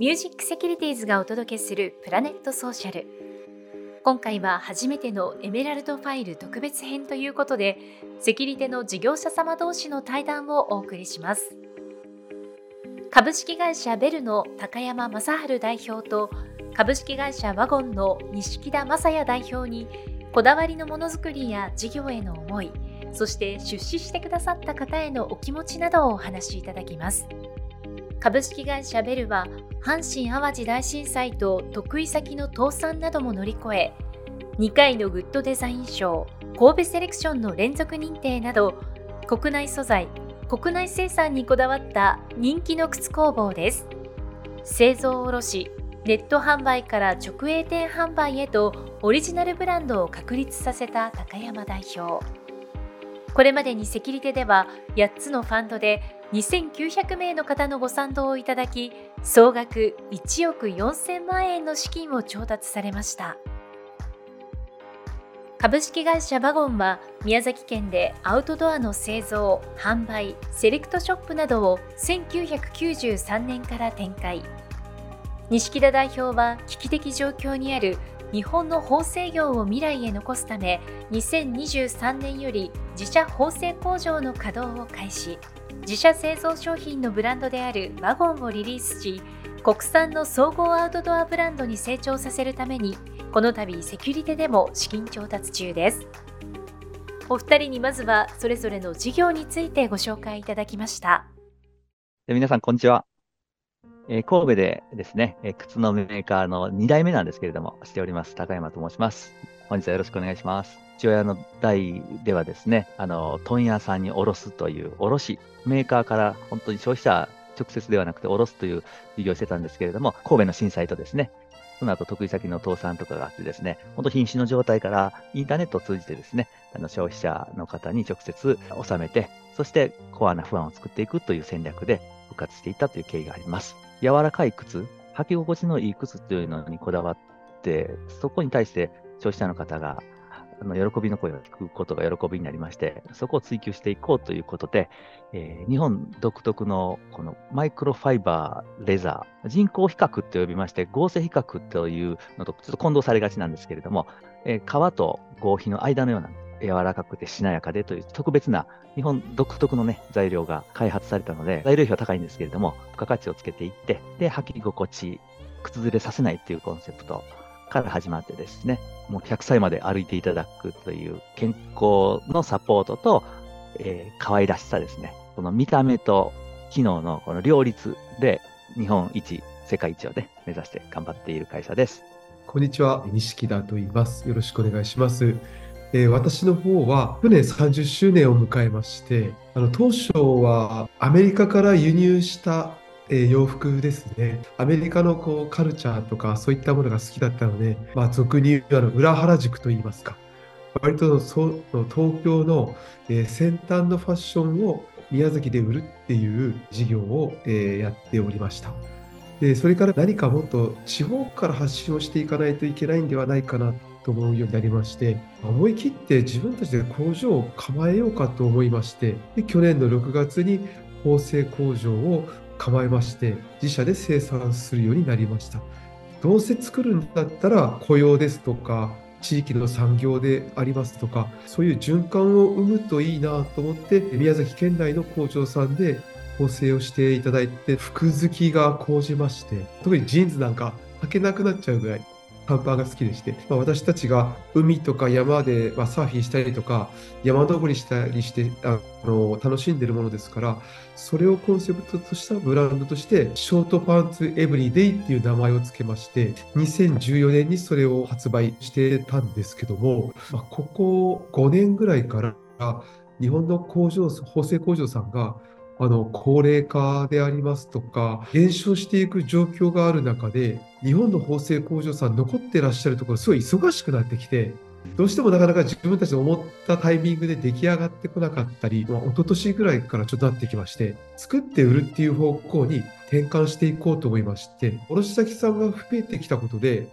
ミュージックセキュリティーズがお届けするプラネットソーシャル。今回は初めてのエメラルドファイル特別編ということでセキュリティの事業者様同士の対談をお送りします。株式会社ベルの高山正治代表と株式会社ワゴンの錦田正也代表にこだわりのものづくりや事業への思いそして出資してくださった方へのお気持ちなどをお話しいただきます。株式会社ベルは阪神・淡路大震災と得意先の倒産なども乗り越え2回のグッドデザイン賞神戸セレクションの連続認定など国内素材国内生産にこだわった人気の靴工房です。製造卸ネット販売から直営店販売へとオリジナルブランドを確立させた高山代表。これまでにセキュリテでは8つのファンドで2900名の方のご賛同をいただき総額1億4000万円の資金を調達されました。株式会社バゴンは宮崎県でアウトドアの製造販売セレクトショップなどを1993年から展開。錦田代表は危機的状況にある日本の縫製業を未来へ残すため2023年より自社縫製工場の稼働を開始。自社製造商品のブランドであるワゴンをリリースし国産の総合アウトドアブランドに成長させるためにこの度セキュリテでも資金調達中です。お二人にまずはそれぞれの事業についてご紹介いただきました。皆さんこんにちは、えー、神戸でですね、えー、靴のメーカーの2代目なんですけれどもしております高山と申します。本日はよろしくお願いします。父親の代ではですね、あの、問屋さんに卸すという卸、メーカーから本当に消費者直接ではなくて卸すという事業をしてたんですけれども、神戸の震災とですね、その後得意先の倒産とかがあってですね、本当瀕死の状態からインターネットを通じてですね、あの消費者の方に直接納めて、そしてコアな不安を作っていくという戦略で復活していったという経緯があります。柔らかい靴、履き心地のいい靴というのにこだわって、そこに対して消費者の方があの喜びの声を聞くことが喜びになりまして、そこを追求していこうということで、えー、日本独特のこのマイクロファイバーレザー、人工比較と呼びまして、合成比較というのとちょっと混同されがちなんですけれども、えー、革と合皮の間のような柔らかくてしなやかでという特別な日本独特のね、材料が開発されたので、材料費は高いんですけれども、付加価値をつけていって、で、履き心地、靴ずれさせないっていうコンセプトから始まってですね、もう100歳まで歩いていただくという健康のサポートと、えー、可愛らしさですね。この見た目と機能のこの両立で日本一、世界一をね、目指して頑張っている会社です。こんにちは、錦田と言います。よろしくお願いします。えー、私の方は去年30周年を迎えまして、あの当初はアメリカから輸入したえ、洋服ですね。アメリカのこうカルチャーとかそういったものが好きだったので、まあ、俗に言うあの裏原宿といいますか、割とそ東京の、え、先端のファッションを宮崎で売るっていう事業を、え、やっておりました。でそれから何かもっと地方から発信をしていかないといけないんではないかなと思うようになりまして思い切って自分たちで工場を構えようかと思いましてで去年の6月に縫製工場を構えまして自社で生産するようになりました。どうせ作るんだったら雇用ですとか地域の産業でありますとかそういう循環を生むといいなと思って宮崎県内の工場さんで縫製をしていただいて服好きが高じまして特にジーンズなんか履けなくなっちゃうぐらい短パンが好きでして、まあ、私たちが海とか山で、まあ、サーフィンしたりとか山登りしたりしてあの楽しんでるものですからそれをコンセプトとしたブランドとしてショートパンツエブリデイっていう名前を付けまして2014年にそれを発売してたんですけども、まあ、ここ5年ぐらいから日本の工場縫製工場さんがあの高齢化でありますとか減少していく状況がある中で日本の縫製工場さん残ってらっしゃるところすごい忙しくなってきてどうしてもなかなか自分たちの思ったタイミングで出来上がってこなかったり、まあ、一昨年ぐらいからちょっとなってきまして作って売るっていう方向に転換していこうと思いまして卸先さんが増えてきたことで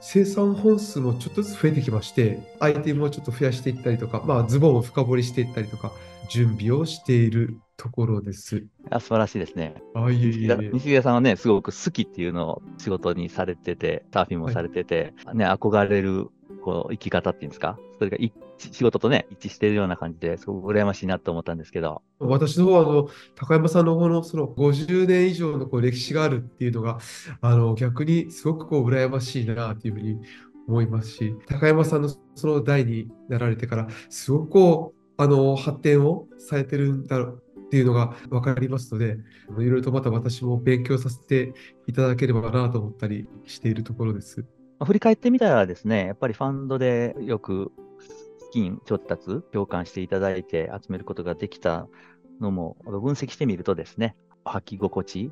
生産本数もちょっとずつ増えてきまして、アイテムをちょっと増やしていったりとか、まあ、ズボンを深掘りしていったりとか、準備をしている。ところです。あ素晴らしいですね。あ、いえいえ。西出さんはね、すごく好きっていうのを仕事にされてて、サーフィンもされてて、ね、憧れるこう生き方っていうんですか、それが仕事とね、一致しているような感じですごく羨ましいなと思ったんですけど、私の方はあの高山さんの方のその50年以上のこう歴史があるっていうのがあの逆にすごくこう羨ましいなというふうに思いますし高山さんのその代になられてからすごくこうあの発展をされてるんだろうっていうのが分かりますのでいろいろとまた私も勉強させていただければなと思ったりしているところです。まあ振り返ってみたらですね、やっぱりファンドでよく資金調達、共感していただいて集めることができたのも分析してみるとですね、履き心地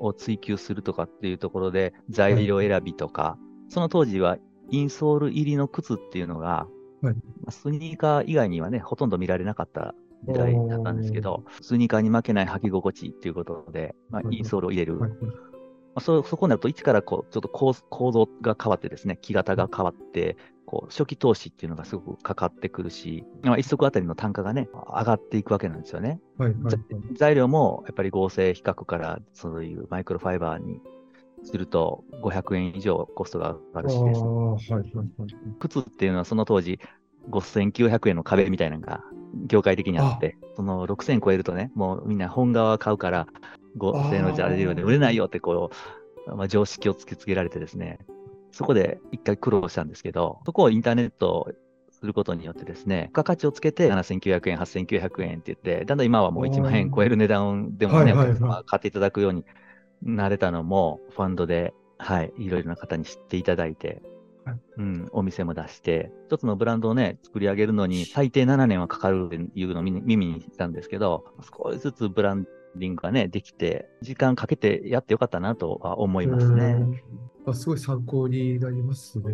を追求するとかっていうところで材料選びとか、その当時はインソール入りの靴っていうのが、はいまあスニーカー以外にはね、ほとんど見られなかった時代だったんですけど、スニー。カーに負けない履き心地っていうことで、まあ、はいインソールを入れる。はいまあ、そそこになると、一からこうちょっと構構造が変わってですね、木型が変わって、こう初期投資っていうのがすごくかかってくるし、まあ、一足あたりの単価がね、上がっていくわけなんですよね。はいはいはい。ざ材料もやっぱり合成比較からそういうマイクロファイバーにすると500円以上コストが上があるしです、ーはいはいはい。靴っていうのはその当時5900円の壁みたいなのが業界的にあって、その6000超えるとね、もうみんな本革買うから5000円の材料で売れないよってこう、まあ、常識を突きつけられてですね、そこで一回苦労したんですけど、そこをインターネットすることによってですね、付加価値をつけて7900円、8900円って言って、だんだん今はもう1万円超える値段でもね、はいはいはい。買っていただくようになれたのも、ファンドで、はい、いろいろな方に知っていただいて、はいうん、お店も出して、一つのブランドをね、作り上げるのに最低7年はかかるっていうのを耳耳にしたんですけど、少しずつブランディングがね、できて、時間かけてやってよかったなとは思いますね。うんあすごい参考になりますね。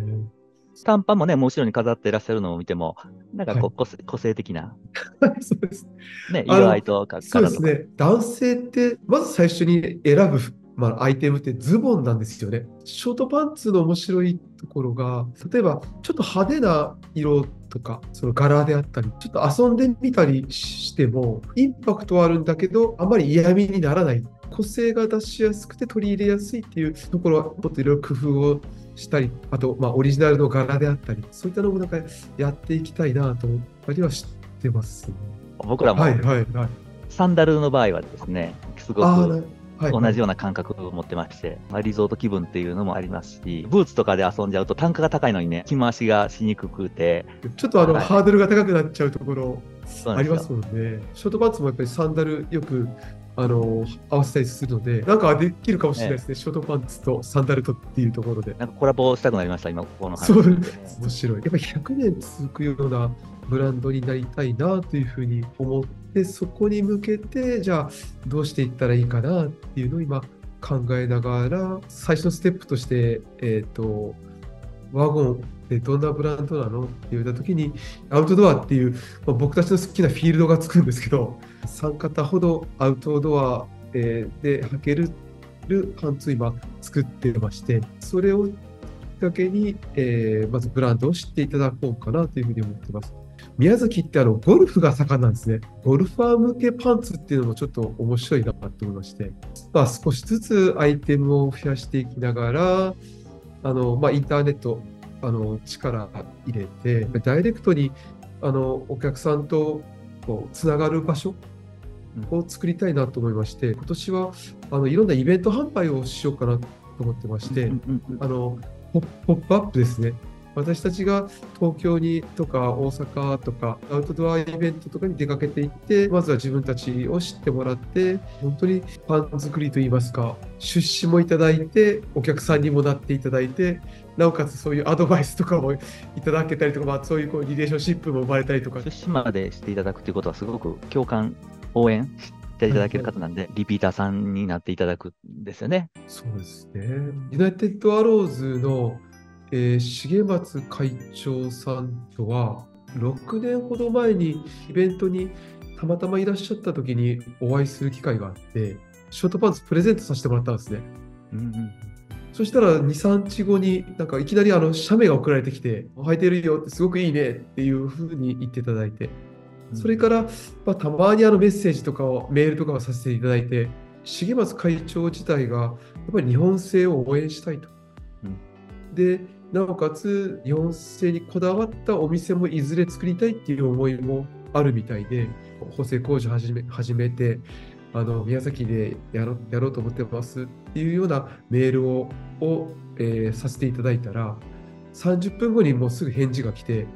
スタンパもね、もう後ろに飾っていらっしゃるのを見ても、なんかこう、はい個性個性的な、そうです。ね、色合いとかそう。ですね。男性って、まず最初に選ぶ、まあ、アイテムってズボンなんですよね。ショートパンツの面白いところが、例えばちょっと派手な色とか、その柄であったり、ちょっと遊んでみたりしても、インパクトはあるんだけど、あまり嫌味にならない。個性が出しやすくて取り入れやすいっていうところは、もっといろいろ工夫をしたり、あと、まあ、オリジナルの柄であったり、そういったのもなんかやっていきたいなと思ったりはしてますね。僕らもはいはいはい。サンダルの場合はですね、すごく同じような感覚を持ってまして、まあ、リゾート気分っていうのもありますし、ブーツとかで遊んじゃうと単価が高いのにね、着回しがしにくくて、ちょっとあの、はいハードルが高くなっちゃうところありますすもんね。ショートパンツもやっぱりサンダルよくあの合わせたりするので、なんかできるかもしれないですね。ショートパンツとサンダルとっていうところで。なんかコラボしたくなりました、今ここの話そう面白い。やっぱり100年続くようなブランドになりたいなというふうに思って、そこに向けて、じゃあどうしていったらいいかなっていうのを今考えながら、最初のステップとして、えっ、と、ワゴンってどんなブランドなのって言ったときに、アウトドアっていう、まあ僕たちの好きなフィールドがつくんですけど、3型ほどアウトドア、えで履けるパンツを今作ってまして、それをきっかけに、えーまずブランドを知っていただこうかなというふうに思ってます。宮崎ってあのゴルフが盛んなんですね。ゴルファー向けパンツっていうのもちょっと面白いなと思いまして、まあ、少しずつアイテムを増やしていきながら、あのまあ、インターネットあの力入れて、ダイレクトにあのお客さんとこうつながる場所を作りたいなと思いまして、今年はあのいろんなイベント販売をしようかなと思ってまして、あのポップアップですね。私たちが東京にとか大阪とかアウトドアイベントとかに出かけていって、まずは自分たちを知ってもらって、本当にパン作りといいますか、出資もいただいて、お客さんにもなっていただいて、なおかつそういうアドバイスとかもいただけたりとか、まあ、そういうこうリレーションシップも生まれたりとか、出資までしていただくということは、すごく共感、応援していただける方なんで、リピーターさんになっていただくんですよね。そうですね。ユナイテッドアローズの、えー重松会長さんとは、6年ほど前にイベントにたまたまいらっしゃった時にお会いする機会があって、ショートパンツプレゼントさせてもらったんですね。うんうんそしたら2、3日後に、なんかいきなりあの写メが送られてきて、履いてるよってすごくいいねっていうふうに言っていただいて、それから、まあ、たまにあのメッセージとかを、メールとかをさせていただいて、重松会長自体が、やっぱり日本製を応援したいと。うん、で、なおかつ日本製にこだわったお店もいずれ作りたいっていう思いもあるみたいで、補正工事始め始めて、あの宮崎でやろやろうと思ってますっていうようなメールをを、えー、させていただいたら、30分後にもうすぐ返事が来て、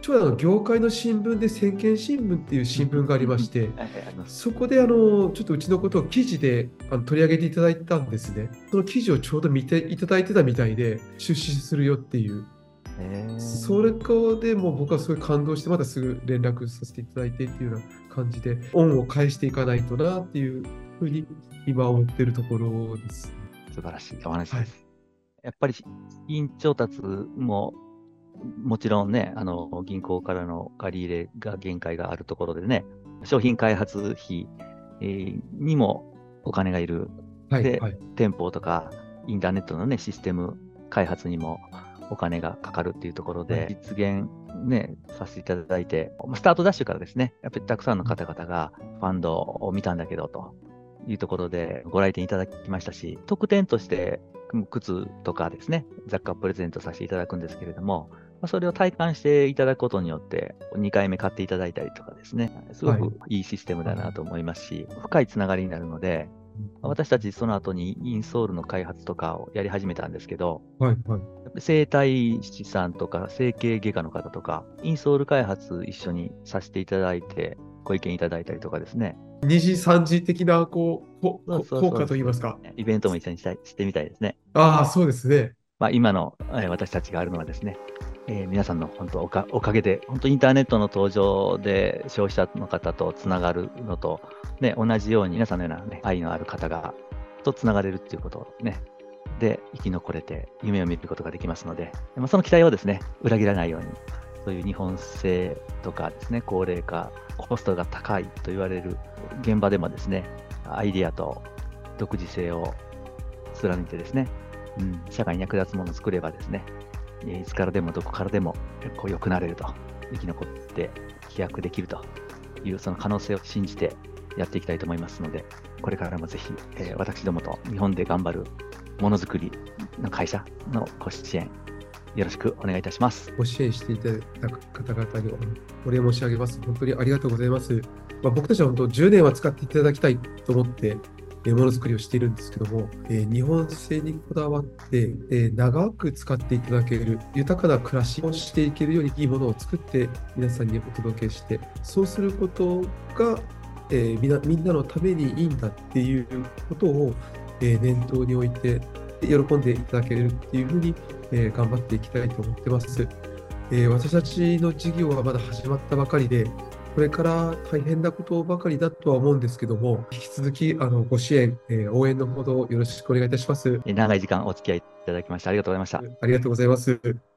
ちょうどあの業界の新聞で先見新聞っていう新聞がありまして、そこであのちょっとうちのことを記事であの取り上げていただいたんですね。その記事をちょうど見ていただいてたみたいで、出資するよっていう。それでもう僕はすごい感動して、またすぐ連絡させていただいてっていうような感じで、恩を返していかないとなっていうふうに今思ってるところです。素晴らしいお話です。はい、やっぱり資金調達ももちろんね、あの銀行からの借り入れが限界があるところでね、商品開発費、えー、にもお金がいる。はい、で、はい、店舗とかインターネットのね、システム開発にもお金がかかるっていうところで、実現ね、させていただいて、スタートダッシュからですね、やっぱりたくさんの方々がファンドを見たんだけどというところでご来店いただきましたし、特典として靴とかですね、雑貨をプレゼントさせていただくんですけれども、それを体感していただくことによって、2回目買っていただいたりとかですね、すごくいいシステムだなと思いますし、はい、深いつながりになるので、私たちその後にインソールの開発とかをやり始めたんですけど、はいはい、整体師さんとか整形外科の方とか、インソール開発一緒にさせていただいて、ご意見いただいたりとかですね。2次、3次的なこう効果といいますか。イベントも一緒にしたいしてみたいですね。ああ、そうですね。まあ、今の、え私たちがあるのはですね、えー、皆さんの本当おかおかげで、本当インターネットの登場で消費者の方とつながるのと、ね、同じように皆さんのような、ね、愛のある方がとつながれるっていうことね、で生き残れて夢を見ることができますので、ま、その期待をですね、裏切らないように、そういう日本製とかですね、高齢化、コストが高いと言われる現場でもですね、アイディアと独自性を貫いてですね、うん、社会に役立つものを作ればですね、いつからでもどこからでもこう良くなれると、生き残って飛躍できるというその可能性を信じてやっていきたいと思いますので、これからもぜひ、えー、私どもと日本で頑張るものづくりの会社のご支援、よろしくお願いいたします。ご支援していただいた方々にお礼申し上げます。本当にありがとうございます。まあ、僕たちは本当10年は使っていただきたいと思ってものづくりをしているんですけども、え、日本製にこだわって、え、長く使っていただける、豊かな暮らしをしていけるようにいいものを作って皆さんにお届けして、そうすることが、えー、みんなみんなのためにいいんだっていうことを、え念頭に置いて、喜んでいただけるっていうふうに、え頑張っていきたいと思ってます。え私たちの事業はまだ始まったばかりで、これから大変なことばかりだとは思うんですけども、引き続きあのご支援、えー、応援のほどよろしくお願いいたします。長い時間お付き合いいただきましてありがとうございました。ありがとうございます。